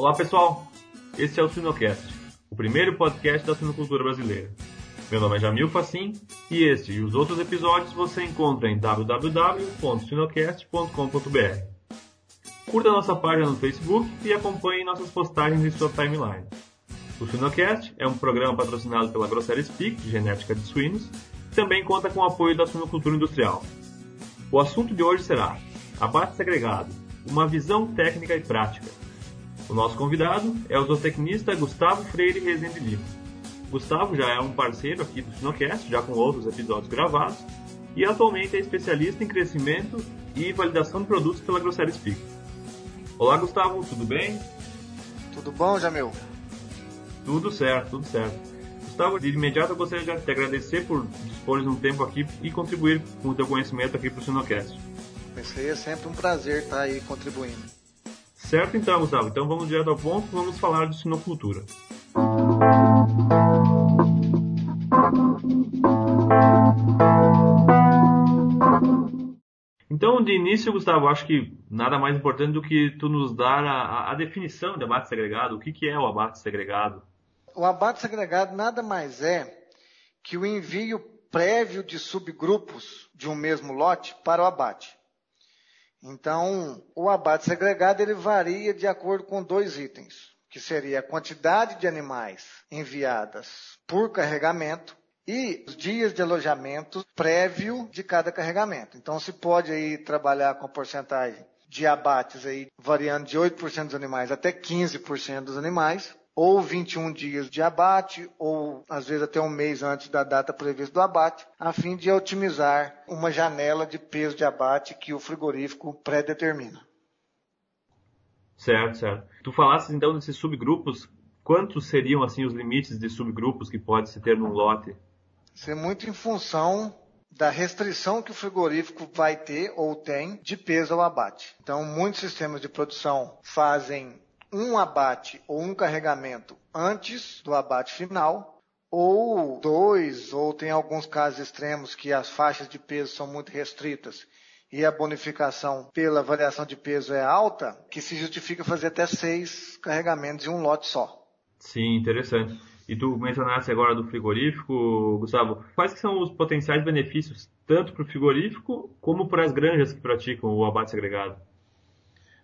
Olá pessoal, esse é o Sinocast, o primeiro podcast da sinocultura brasileira. Meu nome é Jamil Facim e este e os outros episódios você encontra em www.sinocast.com.br. Curta nossa página no Facebook e acompanhe nossas postagens em sua timeline. O Sinocast é um programa patrocinado pela Grosseria Speak, de genética de suínos, e também conta com o apoio da sinocultura industrial. O assunto de hoje será abate segregado, uma visão técnica e prática. O nosso convidado é o zootecnista Gustavo Freire Rezende Lima. Gustavo já é um parceiro aqui do Sinocast, já com outros episódios gravados, e atualmente é especialista em crescimento e validação de produtos pela Grosseria Speak. Olá Gustavo, tudo bem? Tudo bom, Jamil? Tudo certo, tudo certo. Gustavo, de imediato eu gostaria de te agradecer por dispor de um tempo aqui e contribuir com o teu conhecimento aqui para o Sinocast. Pensei, é sempre um prazer estar aí contribuindo. Certo então, Gustavo. Então vamos direto ao ponto, vamos falar de sinocultura. Então, de início, Gustavo, acho que nada mais importante do que tu nos dar a, a definição de abate segregado. O que, que é o abate segregado? O abate segregado nada mais é que o envio prévio de subgrupos de um mesmo lote para o abate. Então, o abate segregado ele varia de acordo com dois itens, que seria a quantidade de animais enviadas por carregamento e os dias de alojamento prévio de cada carregamento. Então, se pode aí trabalhar com porcentagem de abates aí variando de 8% dos animais até 15% dos animais, ou 21 dias de abate, ou às vezes até um mês antes da data prevista do abate, a fim de otimizar uma janela de peso de abate que o frigorífico pré-determina. Certo, certo. Tu falaste então desses subgrupos, quantos seriam assim os limites de subgrupos que pode se ter num lote? Isso é muito em função da restrição que o frigorífico vai ter ou tem de peso ao abate. Então, muitos sistemas de produção fazem um abate ou um carregamento antes do abate final, ou dois, ou tem alguns casos extremos que as faixas de peso são muito restritas e a bonificação pela variação de peso é alta, que se justifica fazer até seis carregamentos em um lote só. Sim, interessante. E tu mencionaste agora do frigorífico, Gustavo. Quais são os potenciais benefícios tanto para o frigorífico como para as granjas que praticam o abate segregado?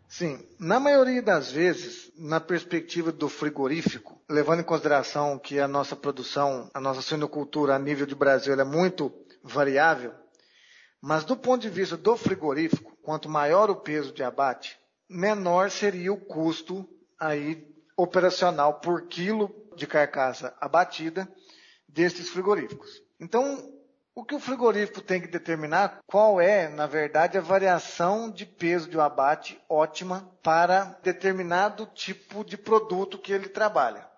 Sim, na maioria das vezes, na perspectiva do frigorífico, levando em consideração que a nossa produção, a nossa suinocultura a nível de Brasil é muito variável, mas do ponto de vista do frigorífico, quanto maior o peso de abate, menor seria o custo aí operacional por quilo de carcaça abatida destes frigoríficos. Então, o que o frigorífico tem que determinar qual é, na verdade, a variação de peso de um abate ótima para determinado tipo de produto que ele trabalha.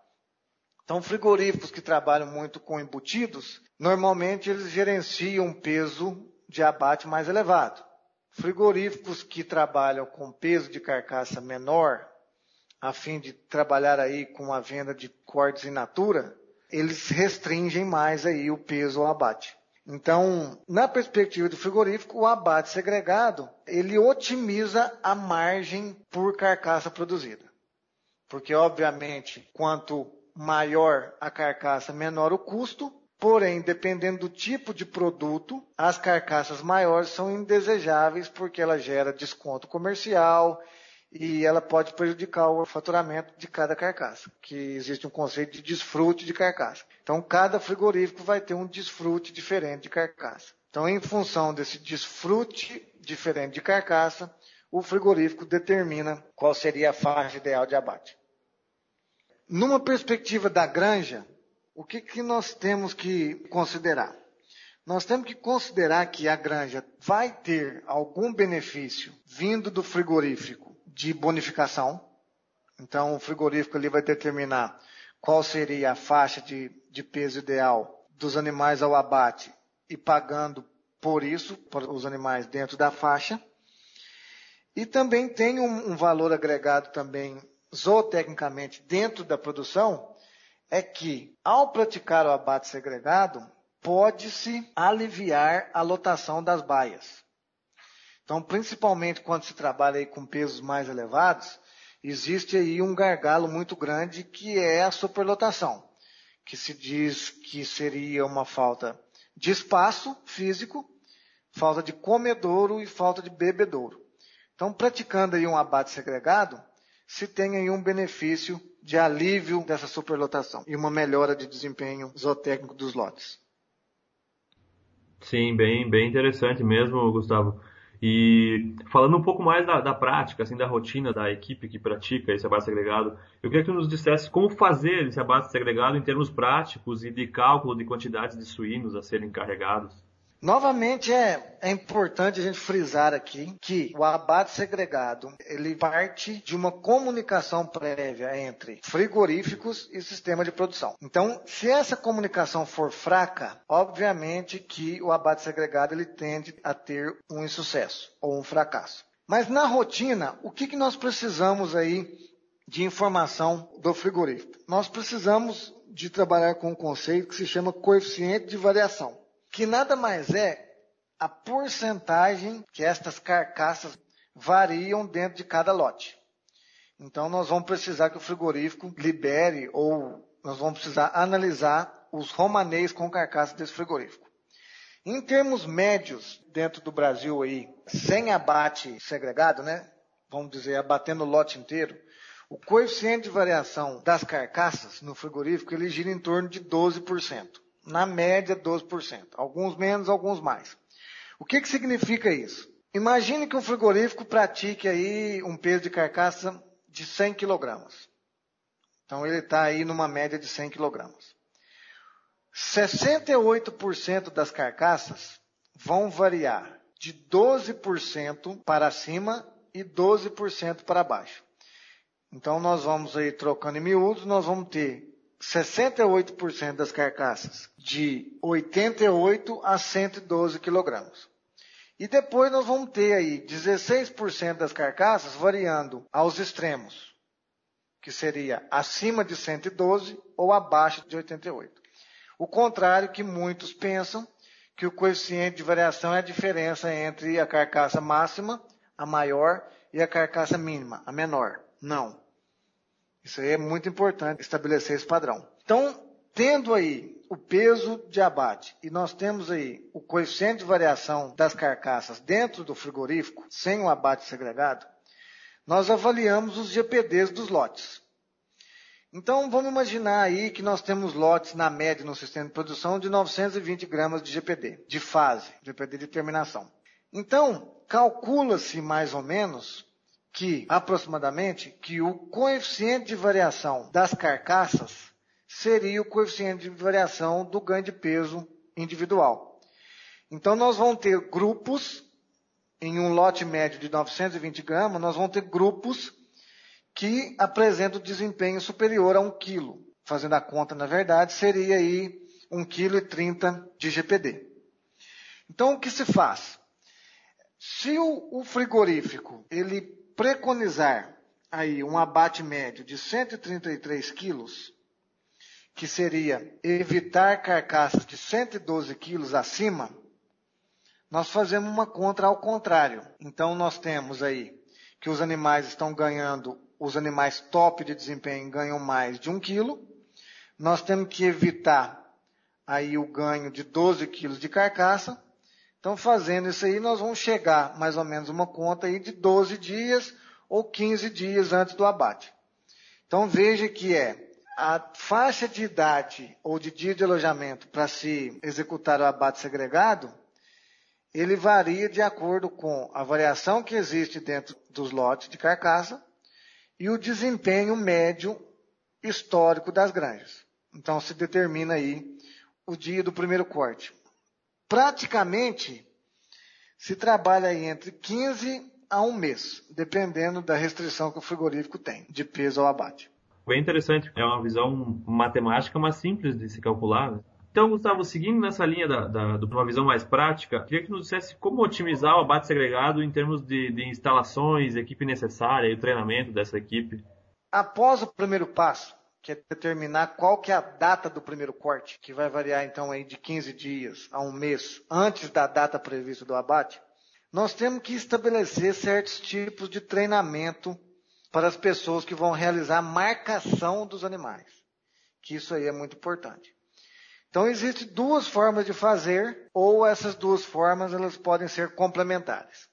Então, frigoríficos que trabalham muito com embutidos, normalmente eles gerenciam um peso de abate mais elevado. Frigoríficos que trabalham com peso de carcaça menor, a fim de trabalhar aí com a venda de cortes in natura, eles restringem mais aí o peso ao abate. Então, na perspectiva do frigorífico, o abate segregado, ele otimiza a margem por carcaça produzida. Porque, obviamente, quanto maior a carcaça, menor o custo, porém, dependendo do tipo de produto, as carcaças maiores são indesejáveis porque ela gera desconto comercial, e ela pode prejudicar o faturamento de cada carcaça, que existe um conceito de desfrute de carcaça. Então, cada frigorífico vai ter um desfrute diferente de carcaça. Então, em função desse desfrute diferente de carcaça, o frigorífico determina qual seria a faixa ideal de abate. Numa perspectiva da granja, o que, que nós temos que considerar? Nós temos que considerar que a granja vai ter algum benefício vindo do frigorífico de bonificação. Então, o frigorífico ali vai determinar qual seria a faixa de, de peso ideal dos animais ao abate e pagando por isso, para os animais dentro da faixa. E também tem um, um valor agregado também zootecnicamente dentro da produção, é que ao praticar o abate segregado, pode-se aliviar a lotação das baias. Então, principalmente quando se trabalha com pesos mais elevados, existe aí um gargalo muito grande que é a superlotação, que se diz que seria uma falta de espaço físico, falta de comedouro e falta de bebedouro. Então, praticando aí um abate segregado, se tem aí um benefício de alívio dessa superlotação e uma melhora de desempenho zootécnico dos lotes. Sim, bem, bem interessante mesmo, Gustavo. E falando um pouco mais da, da, prática, assim, da rotina da equipe que pratica esse abate segregado, eu queria que nos dissesse como fazer esse abate segregado em termos práticos e de cálculo de quantidades de suínos a serem carregados. Novamente é, é importante a gente frisar aqui que o abate segregado ele parte de uma comunicação prévia entre frigoríficos e sistema de produção. Então, se essa comunicação for fraca, obviamente que o abate segregado ele tende a ter um insucesso ou um fracasso. Mas na rotina, o que, que nós precisamos aí de informação do frigorífico? Nós precisamos de trabalhar com um conceito que se chama coeficiente de variação que nada mais é a porcentagem que estas carcaças variam dentro de cada lote. Então nós vamos precisar que o frigorífico libere ou nós vamos precisar analisar os romanês com carcaça desse frigorífico. Em termos médios, dentro do Brasil aí, sem abate segregado, né? Vamos dizer, abatendo o lote inteiro, o coeficiente de variação das carcaças no frigorífico ele gira em torno de 12% na média 12%. Alguns menos, alguns mais. O que, que significa isso? Imagine que um frigorífico pratique aí um peso de carcaça de 100 kg. Então ele está aí numa média de 100 kg. 68% das carcaças vão variar de 12% para cima e 12% para baixo. Então nós vamos aí trocando em miúdos, nós vamos ter 68% das carcaças de 88 a 112 quilogramas. E depois nós vamos ter aí 16% das carcaças variando aos extremos, que seria acima de 112 ou abaixo de 88. O contrário que muitos pensam, que o coeficiente de variação é a diferença entre a carcaça máxima, a maior, e a carcaça mínima, a menor. Não. Isso aí é muito importante estabelecer esse padrão. Então, tendo aí o peso de abate e nós temos aí o coeficiente de variação das carcaças dentro do frigorífico, sem o abate segregado, nós avaliamos os GPDs dos lotes. Então, vamos imaginar aí que nós temos lotes na média no sistema de produção de 920 gramas de GPD, de fase, GPD de terminação. Então, calcula-se mais ou menos que, aproximadamente, que o coeficiente de variação das carcaças seria o coeficiente de variação do ganho de peso individual. Então, nós vamos ter grupos, em um lote médio de 920 gramas, nós vamos ter grupos que apresentam desempenho superior a 1 kg. Fazendo a conta, na verdade, seria aí 1,30 kg de GPD. Então, o que se faz? Se o frigorífico ele preconizar aí um abate médio de 133 quilos, que seria evitar carcaças de 112 quilos acima, nós fazemos uma contra ao contrário. Então nós temos aí que os animais estão ganhando, os animais top de desempenho ganham mais de 1 quilo. Nós temos que evitar aí o ganho de 12 quilos de carcaça então, fazendo isso aí, nós vamos chegar mais ou menos uma conta aí de 12 dias ou 15 dias antes do abate. Então, veja que é a faixa de idade ou de dia de alojamento para se executar o abate segregado, ele varia de acordo com a variação que existe dentro dos lotes de carcaça e o desempenho médio histórico das granjas. Então, se determina aí o dia do primeiro corte praticamente se trabalha entre 15 a um mês, dependendo da restrição que o frigorífico tem de peso ao abate. Bem interessante, é uma visão matemática, mas simples de se calcular. Né? Então, Gustavo, seguindo nessa linha da, da, de uma visão mais prática, queria que nos dissesse como otimizar o abate segregado em termos de, de instalações, equipe necessária e o treinamento dessa equipe. Após o primeiro passo, que é determinar qual que é a data do primeiro corte, que vai variar então aí de 15 dias a um mês antes da data prevista do abate, nós temos que estabelecer certos tipos de treinamento para as pessoas que vão realizar a marcação dos animais, que isso aí é muito importante. Então existem duas formas de fazer, ou essas duas formas elas podem ser complementares.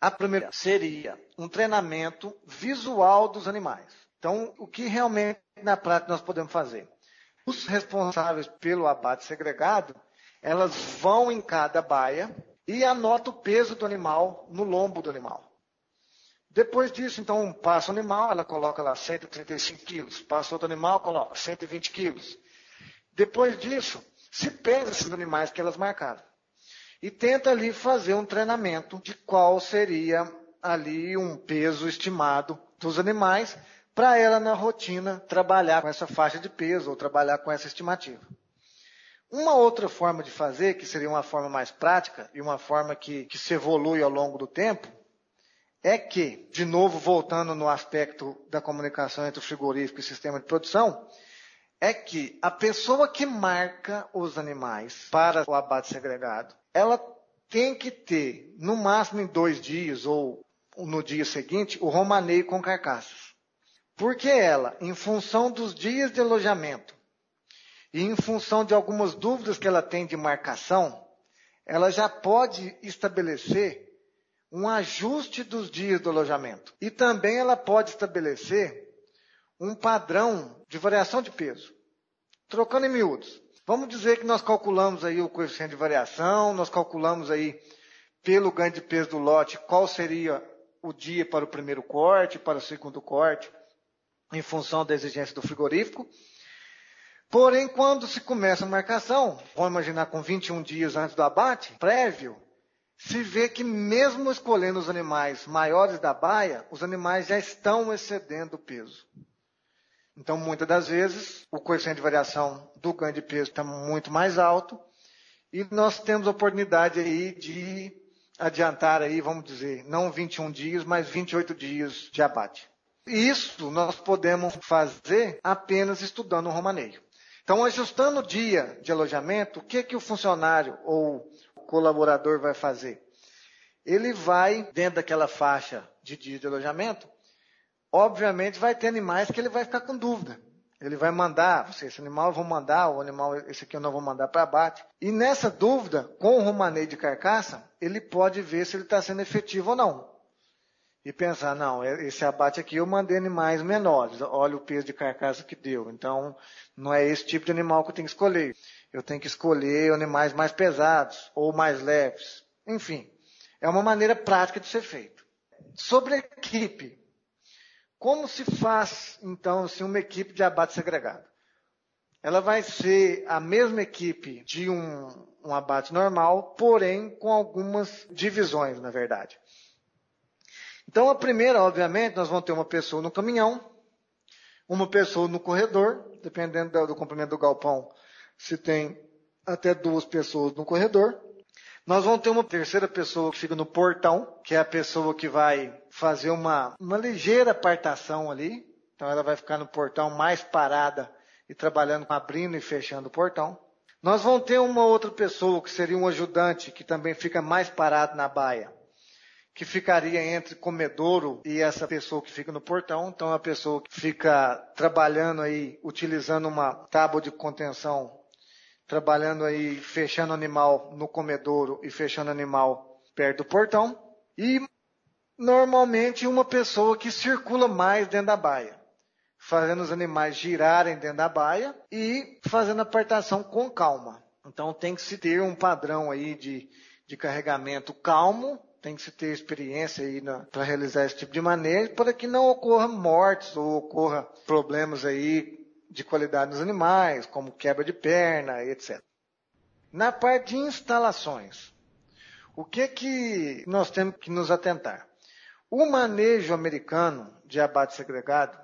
A primeira seria um treinamento visual dos animais. Então, o que realmente na prática nós podemos fazer? Os responsáveis pelo abate segregado, elas vão em cada baia e anotam o peso do animal no lombo do animal. Depois disso, então, passa o animal, ela coloca lá 135 quilos. Passa outro animal, coloca 120 quilos. Depois disso, se pesa esses animais que elas marcaram. E tenta ali fazer um treinamento de qual seria ali um peso estimado dos animais para ela na rotina trabalhar com essa faixa de peso ou trabalhar com essa estimativa. Uma outra forma de fazer, que seria uma forma mais prática e uma forma que, que se evolui ao longo do tempo, é que, de novo voltando no aspecto da comunicação entre o frigorífico e o sistema de produção, é que a pessoa que marca os animais para o abate segregado, ela tem que ter, no máximo em dois dias ou no dia seguinte, o romaneio com carcaças. Porque ela, em função dos dias de alojamento e em função de algumas dúvidas que ela tem de marcação, ela já pode estabelecer um ajuste dos dias do alojamento. E também ela pode estabelecer um padrão de variação de peso. Trocando em miúdos. Vamos dizer que nós calculamos aí o coeficiente de variação, nós calculamos aí pelo ganho de peso do lote qual seria o dia para o primeiro corte, para o segundo corte, em função da exigência do frigorífico. Porém, quando se começa a marcação, vamos imaginar com 21 dias antes do abate, prévio, se vê que mesmo escolhendo os animais maiores da baia, os animais já estão excedendo o peso. Então, muitas das vezes, o coeficiente de variação do ganho de peso está muito mais alto e nós temos a oportunidade aí de adiantar aí, vamos dizer, não 21 dias, mas 28 dias de abate. Isso nós podemos fazer apenas estudando o romaneio. Então, ajustando o dia de alojamento, o que, que o funcionário ou colaborador vai fazer? Ele vai, dentro daquela faixa de dia de alojamento, obviamente vai ter animais que ele vai ficar com dúvida. Ele vai mandar, esse animal eu vou mandar, o animal, esse aqui eu não vou mandar para abate. E nessa dúvida, com o romaneio de carcaça, ele pode ver se ele está sendo efetivo ou não. E pensar, não, esse abate aqui eu mandei animais menores, olha o peso de carcaça que deu. Então, não é esse tipo de animal que eu tenho que escolher eu tenho que escolher animais mais pesados ou mais leves. Enfim, é uma maneira prática de ser feito. Sobre a equipe, como se faz, então, assim, uma equipe de abate segregado? Ela vai ser a mesma equipe de um, um abate normal, porém com algumas divisões, na verdade. Então, a primeira, obviamente, nós vamos ter uma pessoa no caminhão, uma pessoa no corredor, dependendo do, comprimento do galpão, se tem até duas pessoas no corredor. Nós vamos ter uma terceira pessoa que fica no portão, que é a pessoa que vai fazer uma, uma ligeira apartação ali. Então ela vai ficar no portão mais parada e trabalhando, abrindo e fechando o portão. Nós vamos ter uma outra pessoa que seria um ajudante, que também fica mais parado na baia, que ficaria entre comedouro e essa pessoa que fica no portão. Então a pessoa que fica trabalhando aí, utilizando uma tábua de contenção trabalhando aí, fechando animal no comedouro e fechando animal perto do portão. E normalmente uma pessoa que circula mais dentro da baia, fazendo os animais girarem dentro da baia e fazendo a apartação com calma. Então tem que se ter um padrão aí de, de carregamento calmo, tem que se ter experiência aí para realizar esse tipo de manejo, para que não ocorra mortes ou ocorra problemas aí de qualidade nos animais, como quebra de perna, etc. Na parte de instalações, o que que nós temos que nos atentar? O manejo americano de abate segregado,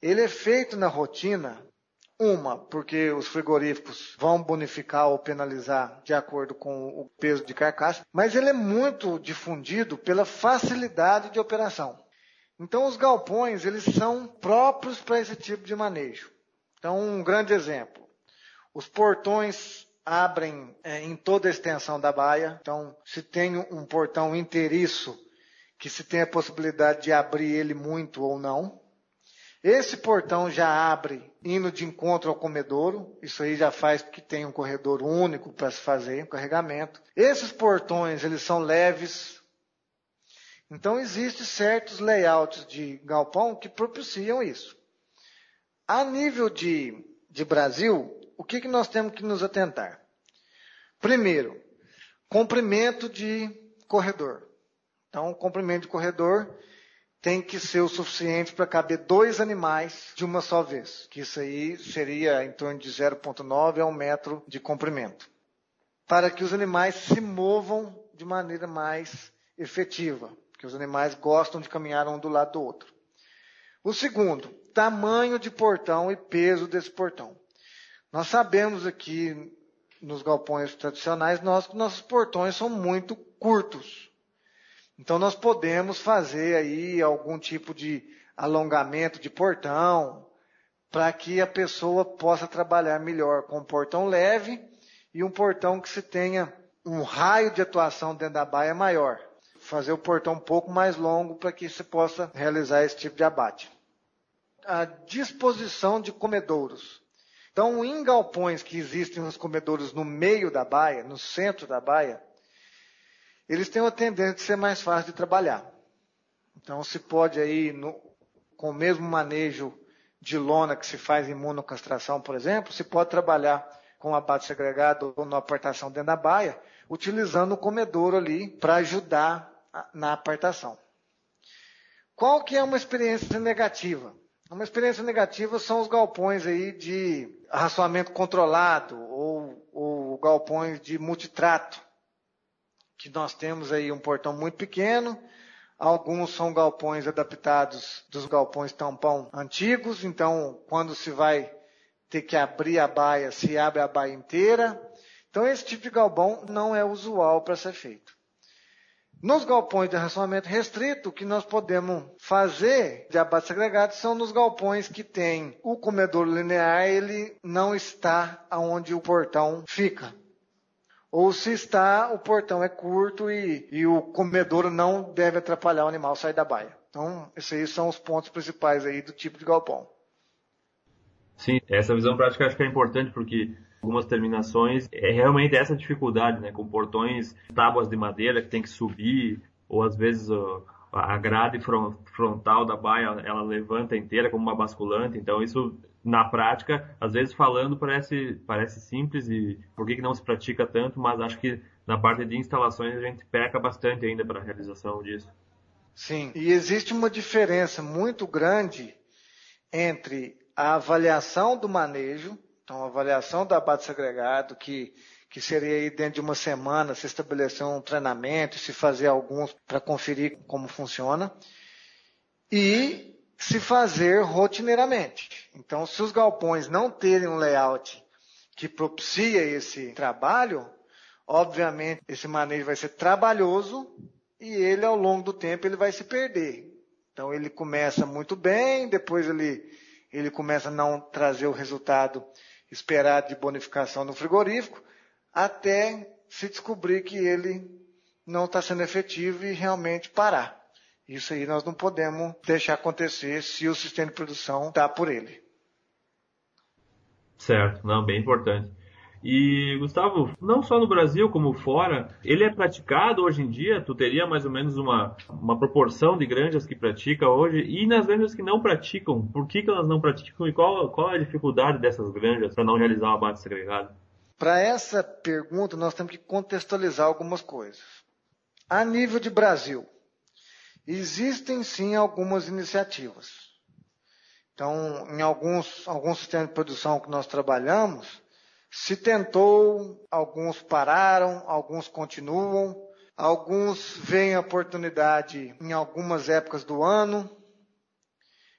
ele é feito na rotina, uma, porque os frigoríficos vão bonificar ou penalizar de acordo com o peso de carcaça, mas ele é muito difundido pela facilidade de operação. Então os galpões, eles são próprios para esse tipo de manejo. Então, um grande exemplo. Os portões abrem é, em toda a extensão da baia. Então, se tem um portão inteiriço que se tem a possibilidade de abrir ele muito ou não. Esse portão já abre indo de encontro ao comedouro, isso aí já faz que tem um corredor único para se fazer, um carregamento. Esses portões, eles são leves. Então existem certos layouts de galpão que propiciam isso. A nível de, de Brasil, o que, que nós temos que nos atentar? Primeiro, comprimento de corredor. Então, comprimento de corredor tem que ser o suficiente para caber dois animais de uma só vez, que isso aí seria em torno de 0,9 a 1 metro de comprimento, para que os animais se movam de maneira mais efetiva, porque os animais gostam de caminhar um do lado do outro. O segundo, tamanho de portão e peso desse portão. Nós sabemos aqui nos galpões tradicionais nós, nossos portões são muito curtos. Então nós podemos fazer aí algum tipo de alongamento de portão para que a pessoa possa trabalhar melhor com um portão leve e um portão que se tenha um raio de atuação dentro da baia maior. Fazer o portão um pouco mais longo para que se possa realizar esse tipo de abate. A disposição de comedouros. Então, em galpões que existem os comedouros no meio da baia, no centro da baia, eles têm uma tendência de ser mais fácil de trabalhar. Então se pode aí, no, com o mesmo manejo de lona que se faz em monocastração, por exemplo, se pode trabalhar com abate segregado ou na apartação dentro da baia, utilizando o comedouro ali para ajudar na apartação. Qual que é uma experiência negativa? Uma experiência negativa são os galpões aí de arraçoamento controlado ou, ou galpões de multitrato que nós temos aí um portão muito pequeno, alguns são galpões adaptados dos galpões tampão antigos, então quando se vai ter que abrir a baia, se abre a baia inteira. Então esse tipo de galpão não é usual para ser feito. Nos galpões de racionamento restrito, o que nós podemos fazer de abate segregado são nos galpões que tem o comedor linear, ele não está aonde o portão fica ou se está, o portão é curto e, e o comedouro não deve atrapalhar o animal sair da baia. Então, esses aí são os pontos principais aí do tipo de galpão. Sim, essa visão prática acho que é importante porque algumas terminações é realmente essa dificuldade, né, com portões, tábuas de madeira que tem que subir, ou às vezes a grade frontal da baia ela levanta inteira como uma basculante, então isso na prática, às vezes falando parece, parece simples e por que, que não se pratica tanto, mas acho que na parte de instalações a gente peca bastante ainda para a realização disso. Sim, e existe uma diferença muito grande entre a avaliação do manejo, então a avaliação do abate segregado, que, que seria aí dentro de uma semana se estabelecer um treinamento, se fazer alguns para conferir como funciona, e se fazer rotineiramente. Então, se os galpões não terem um layout que propicia esse trabalho, obviamente esse manejo vai ser trabalhoso e ele ao longo do tempo ele vai se perder. Então ele começa muito bem, depois ele, ele começa a não trazer o resultado esperado de bonificação no frigorífico, até se descobrir que ele não está sendo efetivo e realmente parar. Isso aí nós não podemos deixar acontecer se o sistema de produção está por ele. Certo, não, bem importante. E, Gustavo, não só no Brasil como fora, ele é praticado hoje em dia? Tu teria mais ou menos uma, uma proporção de granjas que pratica hoje? E nas granjas que não praticam, por que, que elas não praticam e qual, qual é a dificuldade dessas granjas para não realizar o abate segregado? Para essa pergunta, nós temos que contextualizar algumas coisas. A nível de Brasil, Existem sim algumas iniciativas. Então, em alguns, alguns sistemas de produção que nós trabalhamos, se tentou, alguns pararam, alguns continuam, alguns veem a oportunidade em algumas épocas do ano.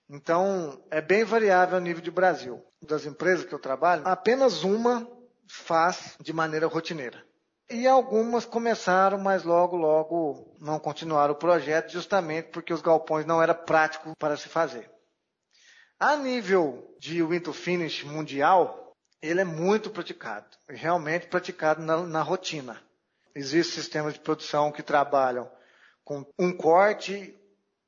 Então, é bem variável a nível de Brasil. Das empresas que eu trabalho, apenas uma faz de maneira rotineira. E algumas começaram, mas logo, logo não continuaram o projeto, justamente porque os galpões não era prático para se fazer. A nível de window finish mundial, ele é muito praticado, realmente praticado na, na rotina. Existem sistemas de produção que trabalham com um corte,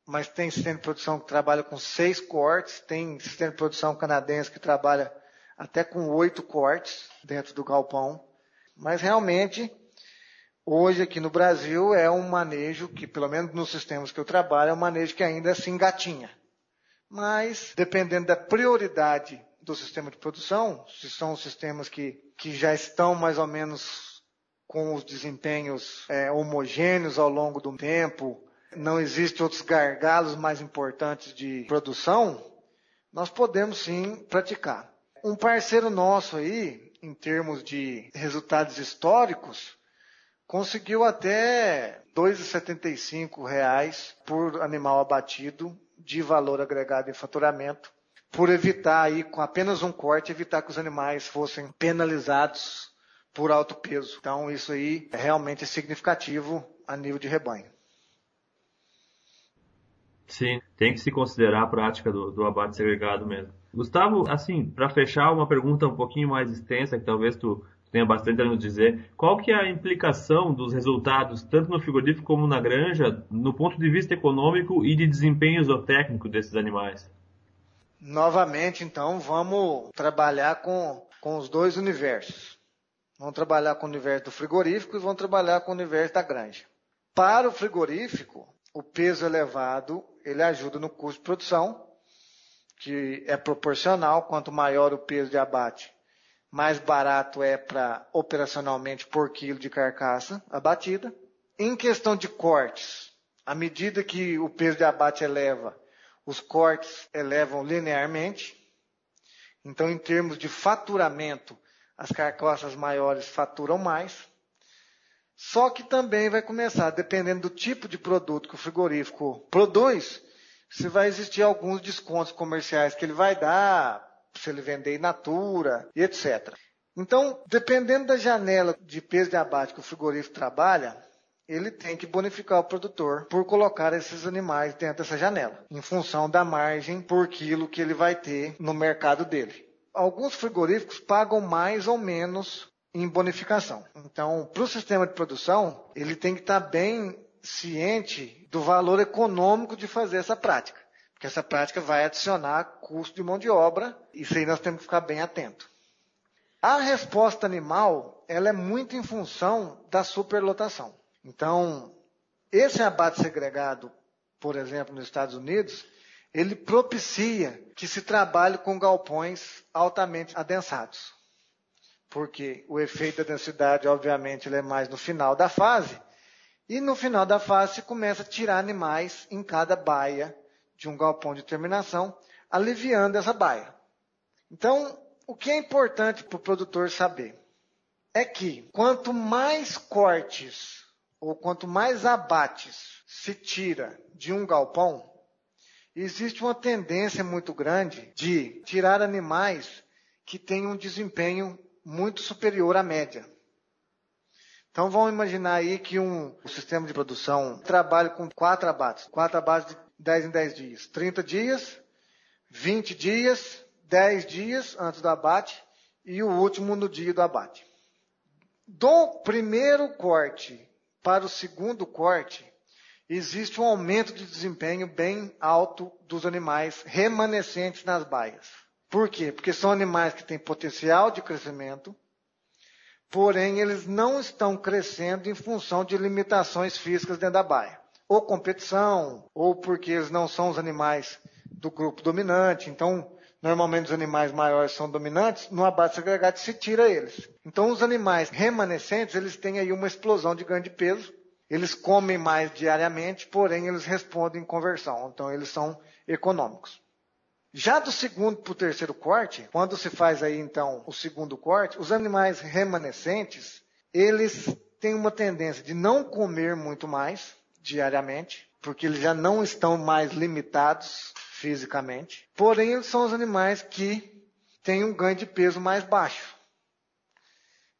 mas tem sistema de produção que trabalha com seis cortes, tem sistema de produção canadense que trabalha até com oito cortes dentro do galpão. Mas realmente, hoje aqui no Brasil é um manejo que, pelo menos nos sistemas que eu trabalho, é um manejo que ainda se engatinha. Mas, dependendo da prioridade do sistema de produção, se são sistemas que, que já estão mais ou menos com os desempenhos é, homogêneos ao longo do tempo, não existem outros gargalos mais importantes de produção, nós podemos sim praticar. Um parceiro nosso aí, em termos de resultados históricos, conseguiu até R$ 2,75 por animal abatido de valor agregado em faturamento, por evitar aí, com apenas um corte, evitar que os animais fossem penalizados por alto peso. Então, isso aí é realmente significativo a nível de rebanho. Sim, tem que se considerar a prática do, do abate segregado mesmo. Gustavo, assim, para fechar, uma pergunta um pouquinho mais extensa, que talvez tu tenha bastante a nos dizer. Qual que é a implicação dos resultados, tanto no frigorífico como na granja, no ponto de vista econômico e de desempenho zootécnico desses animais? Novamente, então, vamos trabalhar com, com os dois universos. Vamos trabalhar com o universo do frigorífico e vamos trabalhar com o universo da granja. Para o frigorífico, o peso elevado ele ajuda no custo de produção, que é proporcional. Quanto maior o peso de abate, mais barato é para operacionalmente por quilo de carcaça abatida. Em questão de cortes, à medida que o peso de abate eleva, os cortes elevam linearmente. Então, em termos de faturamento, as carcaças maiores faturam mais. Só que também vai começar, dependendo do tipo de produto que o frigorífico produz, se vai existir alguns descontos comerciais que ele vai dar, se ele vender in natura etc. Então, dependendo da janela de peso de abate que o frigorífico trabalha, ele tem que bonificar o produtor por colocar esses animais dentro dessa janela, em função da margem por quilo que ele vai ter no mercado dele. Alguns frigoríficos pagam mais ou menos em bonificação. Então, para o sistema de produção, ele tem que estar bem ciente do valor econômico de fazer essa prática. Porque essa prática vai adicionar custo de mão de obra, isso aí nós temos que ficar bem atento. A resposta animal, ela é muito em função da superlotação. Então, esse abate segregado, por exemplo, nos Estados Unidos, ele propicia que se trabalhe com galpões altamente adensados porque o efeito da densidade, obviamente, ele é mais no final da fase, e no final da fase se começa a tirar animais em cada baia de um galpão de terminação, aliviando essa baia. Então, o que é importante para o produtor saber é que quanto mais cortes ou quanto mais abates se tira de um galpão, existe uma tendência muito grande de tirar animais que têm um desempenho muito superior à média. Então vamos imaginar aí que um, sistema de produção trabalha com quatro abates, quatro abates de 10 em 10 dias, 30 dias, 20 dias, 10 dias antes do abate e o último no dia do abate. Do primeiro corte para o segundo corte, existe um aumento de desempenho bem alto dos animais remanescentes nas baias. Por quê? Porque são animais que têm potencial de crescimento, porém eles não estão crescendo em função de limitações físicas dentro da baia. Ou competição, ou porque eles não são os animais do grupo dominante. Então, normalmente os animais maiores são dominantes, no abate segregado se tira eles. Então, os animais remanescentes, eles têm aí uma explosão de ganho de peso. Eles comem mais diariamente, porém eles respondem em conversão. Então, eles são econômicos. Já do segundo para o terceiro corte, quando se faz aí então o segundo corte, os animais remanescentes, eles têm uma tendência de não comer muito mais diariamente, porque eles já não estão mais limitados fisicamente. Porém, são os animais que têm um ganho de peso mais baixo.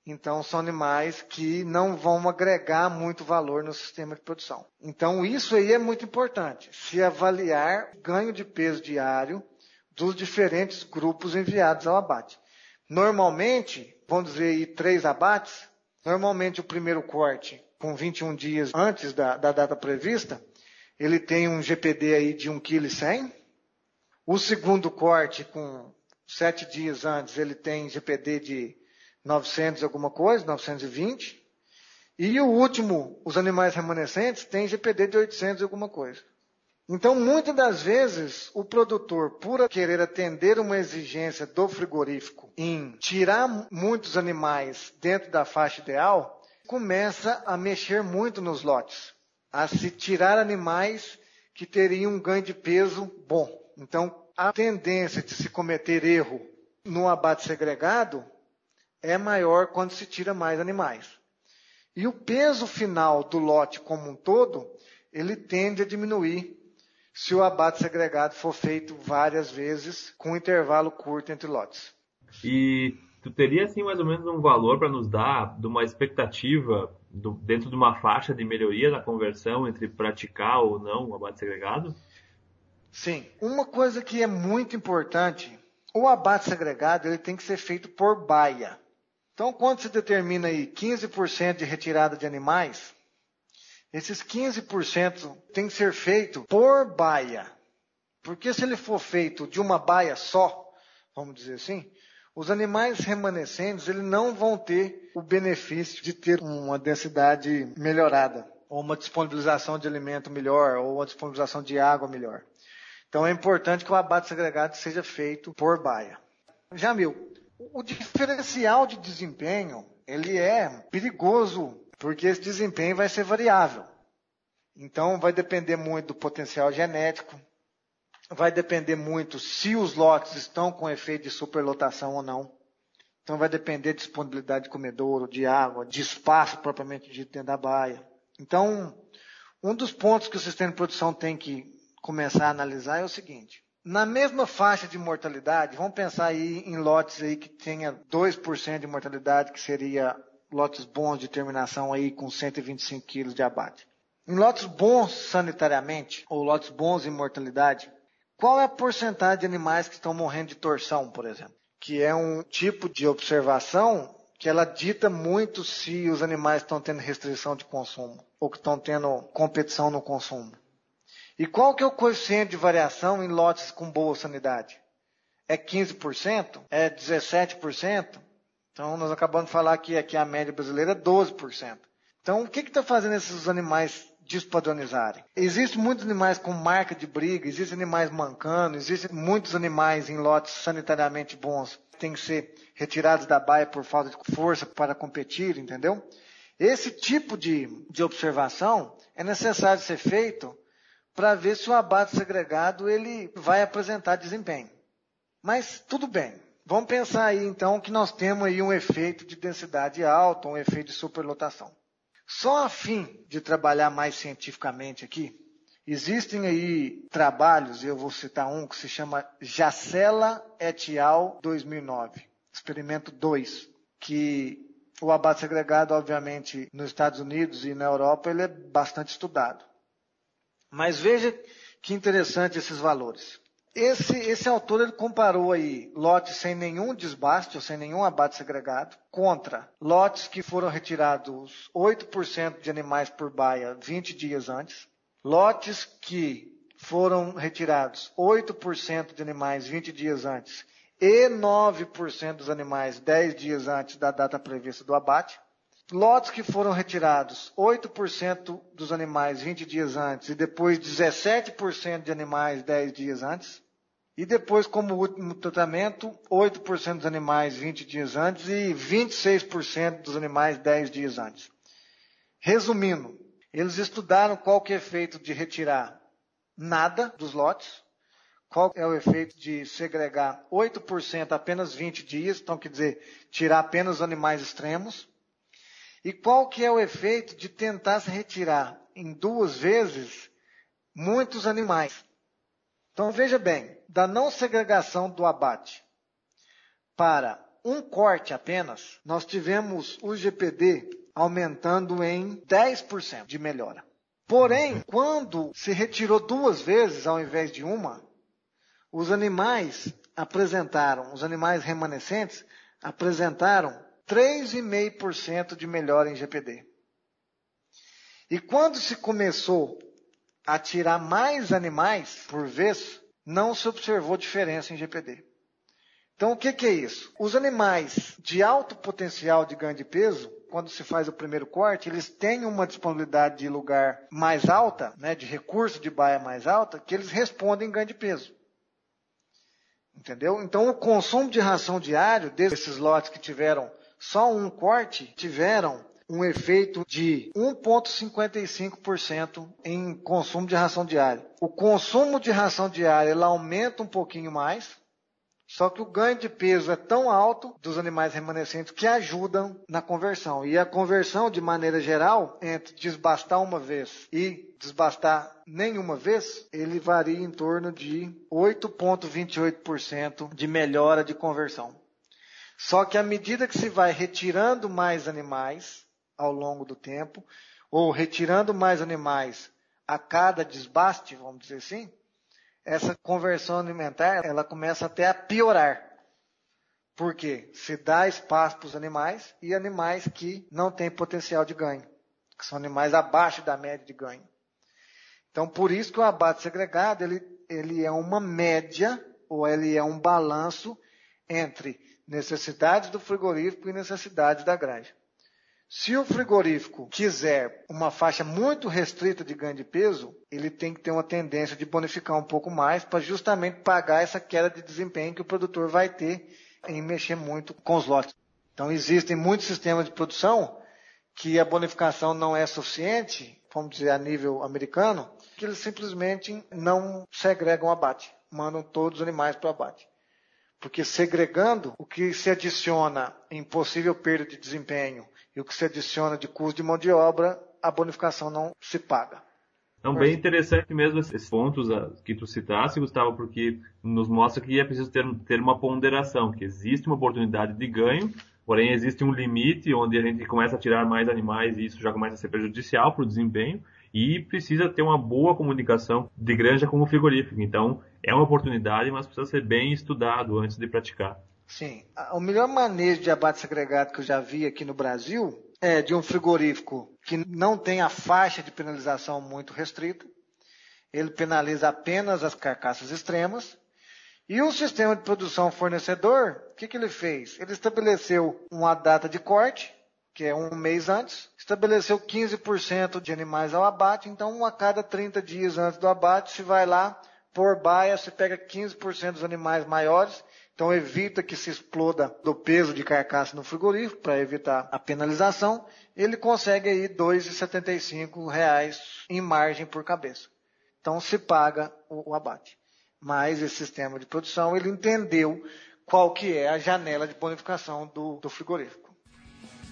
Então, são animais que não vão agregar muito valor no sistema de produção. Então, isso aí é muito importante. Se avaliar ganho de peso diário dos diferentes grupos enviados ao abate. Normalmente, vamos dizer aí três abates, normalmente o primeiro corte com 21 dias antes da, da data prevista, ele tem um GPD aí de 1,1 kg. O segundo corte, com 7 dias antes, ele tem GPD de 900 alguma coisa, 920. E o último, os animais remanescentes, tem GPD de 800 alguma coisa. Então, muitas das vezes, o produtor, por querer atender uma exigência do frigorífico em tirar muitos animais dentro da faixa ideal, começa a mexer muito nos lotes, a se tirar animais que teriam um ganho de peso bom. Então, a tendência de se cometer erro no abate segregado é maior quando se tira mais animais. E o peso final do lote como um todo, ele tende a diminuir se o abate segregado for feito várias vezes com um intervalo curto entre lotes. E tu teria assim mais ou menos um valor para nos dar de uma expectativa do, dentro de uma faixa de melhoria na conversão entre praticar ou não o abate segregado? Sim. Uma coisa que é muito importante, o abate segregado ele tem que ser feito por baia. Então, quando se determina aí 15% de retirada de animais, esses 15% tem que ser feito por baia. Porque se ele for feito de uma baia só, vamos dizer assim, os animais remanescentes eles não vão ter o benefício de ter uma densidade melhorada, ou uma disponibilização de alimento melhor, ou uma disponibilização de água melhor. Então é importante que o abate segregado seja feito por baia. Jamil, o diferencial de desempenho ele é perigoso porque esse desempenho vai ser variável. Então, vai depender muito do potencial genético, vai depender muito se os lotes estão com efeito de superlotação ou não. Então, vai depender de disponibilidade de comedouro, de água, de espaço propriamente dito dentro da baia. Então, um dos pontos que o sistema de produção tem que começar a analisar é o seguinte. Na mesma faixa de mortalidade, vamos pensar aí em lotes aí que tenha 2% de mortalidade, que seria lotes bons de terminação aí com 125 quilos de abate. Em lotes bons sanitariamente, ou lotes bons em mortalidade, qual é a porcentagem de animais que estão morrendo de torção, por exemplo? Que é um tipo de observação que ela dita muito se os animais estão tendo restrição de consumo ou que estão tendo competição no consumo. E qual que é o coeficiente de variação em lotes com boa sanidade? É 15%? É 17%? Então, nós acabamos de falar que aqui a média brasileira é 12%. Então, o que está fazendo esses animais despadronizarem? Existem muitos animais com marca de briga, existem animais mancando, existem muitos animais em lotes sanitariamente bons que têm que ser retirados da baia por falta de força para competir, entendeu? Esse tipo de, de observação é necessário ser feito para ver se o abate segregado ele vai apresentar desempenho. Mas tudo bem, Vamos pensar aí então que nós temos aí um efeito de densidade alta, um efeito de superlotação. Só a fim de trabalhar mais cientificamente aqui, existem aí trabalhos, eu vou citar um que se chama Jacela et al. 2009, experimento 2, que o abate segregado, obviamente, nos Estados Unidos e na Europa, ele é bastante estudado. Mas veja que interessante esses valores. Esse, esse autor ele comparou aí lotes sem nenhum desbaste, ou sem nenhum abate segregado, contra lotes que foram retirados 8% de animais por baia 20 dias antes, lotes que foram retirados 8% de animais 20 dias antes e 9% dos animais 10 dias antes da data prevista do abate, lotes que foram retirados 8% dos animais 20 dias antes e depois 17% de animais 10 dias antes, e depois, como último tratamento, 8% dos animais 20 dias antes e 26% dos animais 10 dias antes. Resumindo, eles estudaram qual que é o efeito de retirar nada dos lotes, qual é o efeito de segregar 8% apenas 20 dias, então quer dizer, tirar apenas animais extremos, e qual que é o efeito de tentar retirar em duas vezes muitos animais. Então veja bem, da não segregação do abate para um corte apenas, nós tivemos o GPD aumentando em 10% de melhora. Porém, quando se retirou duas vezes ao invés de uma, os animais apresentaram, os animais remanescentes apresentaram 3,5% de melhora em GPD. E quando se começou a tirar mais animais por vez, não se observou diferença em GPD. Então, o que, que, é isso? Os animais de alto potencial de ganho de peso, quando se faz o primeiro corte, eles têm uma disponibilidade de lugar mais alta, né, de recurso de baia mais alta, que eles respondem ganho de peso. Entendeu? Então, o consumo de ração diário desses lotes que tiveram só um corte, tiveram um efeito de 1,55% em consumo de ração diária. O consumo de ração diária ela aumenta um pouquinho mais, só que o ganho de peso é tão alto dos animais remanescentes que ajudam na conversão. E a conversão, de maneira geral, entre desbastar uma vez e desbastar nenhuma vez, ele varia em torno de 8,28% de melhora de conversão. Só que à medida que se vai retirando mais animais, ao longo do tempo, ou retirando mais animais a cada desbaste, vamos dizer assim, essa conversão alimentar ela começa até a piorar. Porque se dá espaço para os animais e animais que não têm potencial de ganho, que são animais abaixo da média de ganho. Então, por isso que o abate segregado ele, ele é uma média ou ele é um balanço entre necessidades do frigorífico e necessidades da granja. Se o frigorífico quiser uma faixa muito restrita de ganho de peso, ele tem que ter uma tendência de bonificar um pouco mais para justamente pagar essa queda de desempenho que o produtor vai ter em mexer muito com os lotes. Então existem muitos sistemas de produção que a bonificação não é suficiente, vamos dizer a nível americano, que eles simplesmente não segregam abate, mandam todos os animais para o abate. Porque segregando, o que se adiciona em possível perda de desempenho e o que se adiciona de custo de mão de obra, a bonificação não se paga. Então, bem interessante mesmo esses pontos ah, que tu citaste, Gustavo, porque nos mostra que é preciso ter, ter uma ponderação, que existe uma oportunidade de ganho, porém existe um limite onde a gente começa a tirar mais animais e isso já começa a ser prejudicial para o desempenho e precisa ter uma boa comunicação de granja com o frigorífico. Então, é uma oportunidade, mas precisa ser bem estudado antes de praticar. Sim. O melhor manejo de abate segregado que eu já vi aqui no Brasil é de um frigorífico que não tem a faixa de penalização muito restrita. Ele penaliza apenas as carcaças extremas. E o sistema de produção fornecedor, o que, que ele fez? Ele estabeleceu uma data de corte, que é um mês antes, estabeleceu 15% de animais ao abate, então a cada 30 dias antes do abate, se vai lá, por baia, se pega 15% dos animais maiores então evita que se exploda do peso de carcaça no frigorífico para evitar a penalização. Ele consegue aí R$ 2,75 em margem por cabeça. Então se paga o, o abate. Mas esse sistema de produção ele entendeu qual que é a janela de bonificação do, do frigorífico.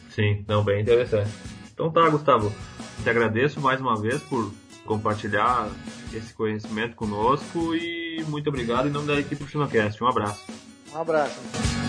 Sim, não, bem interessante. Então tá, Gustavo. Te agradeço mais uma vez por compartilhar esse conhecimento conosco e muito obrigado em nome da equipe do Chinocast. Um abraço. Um abraço.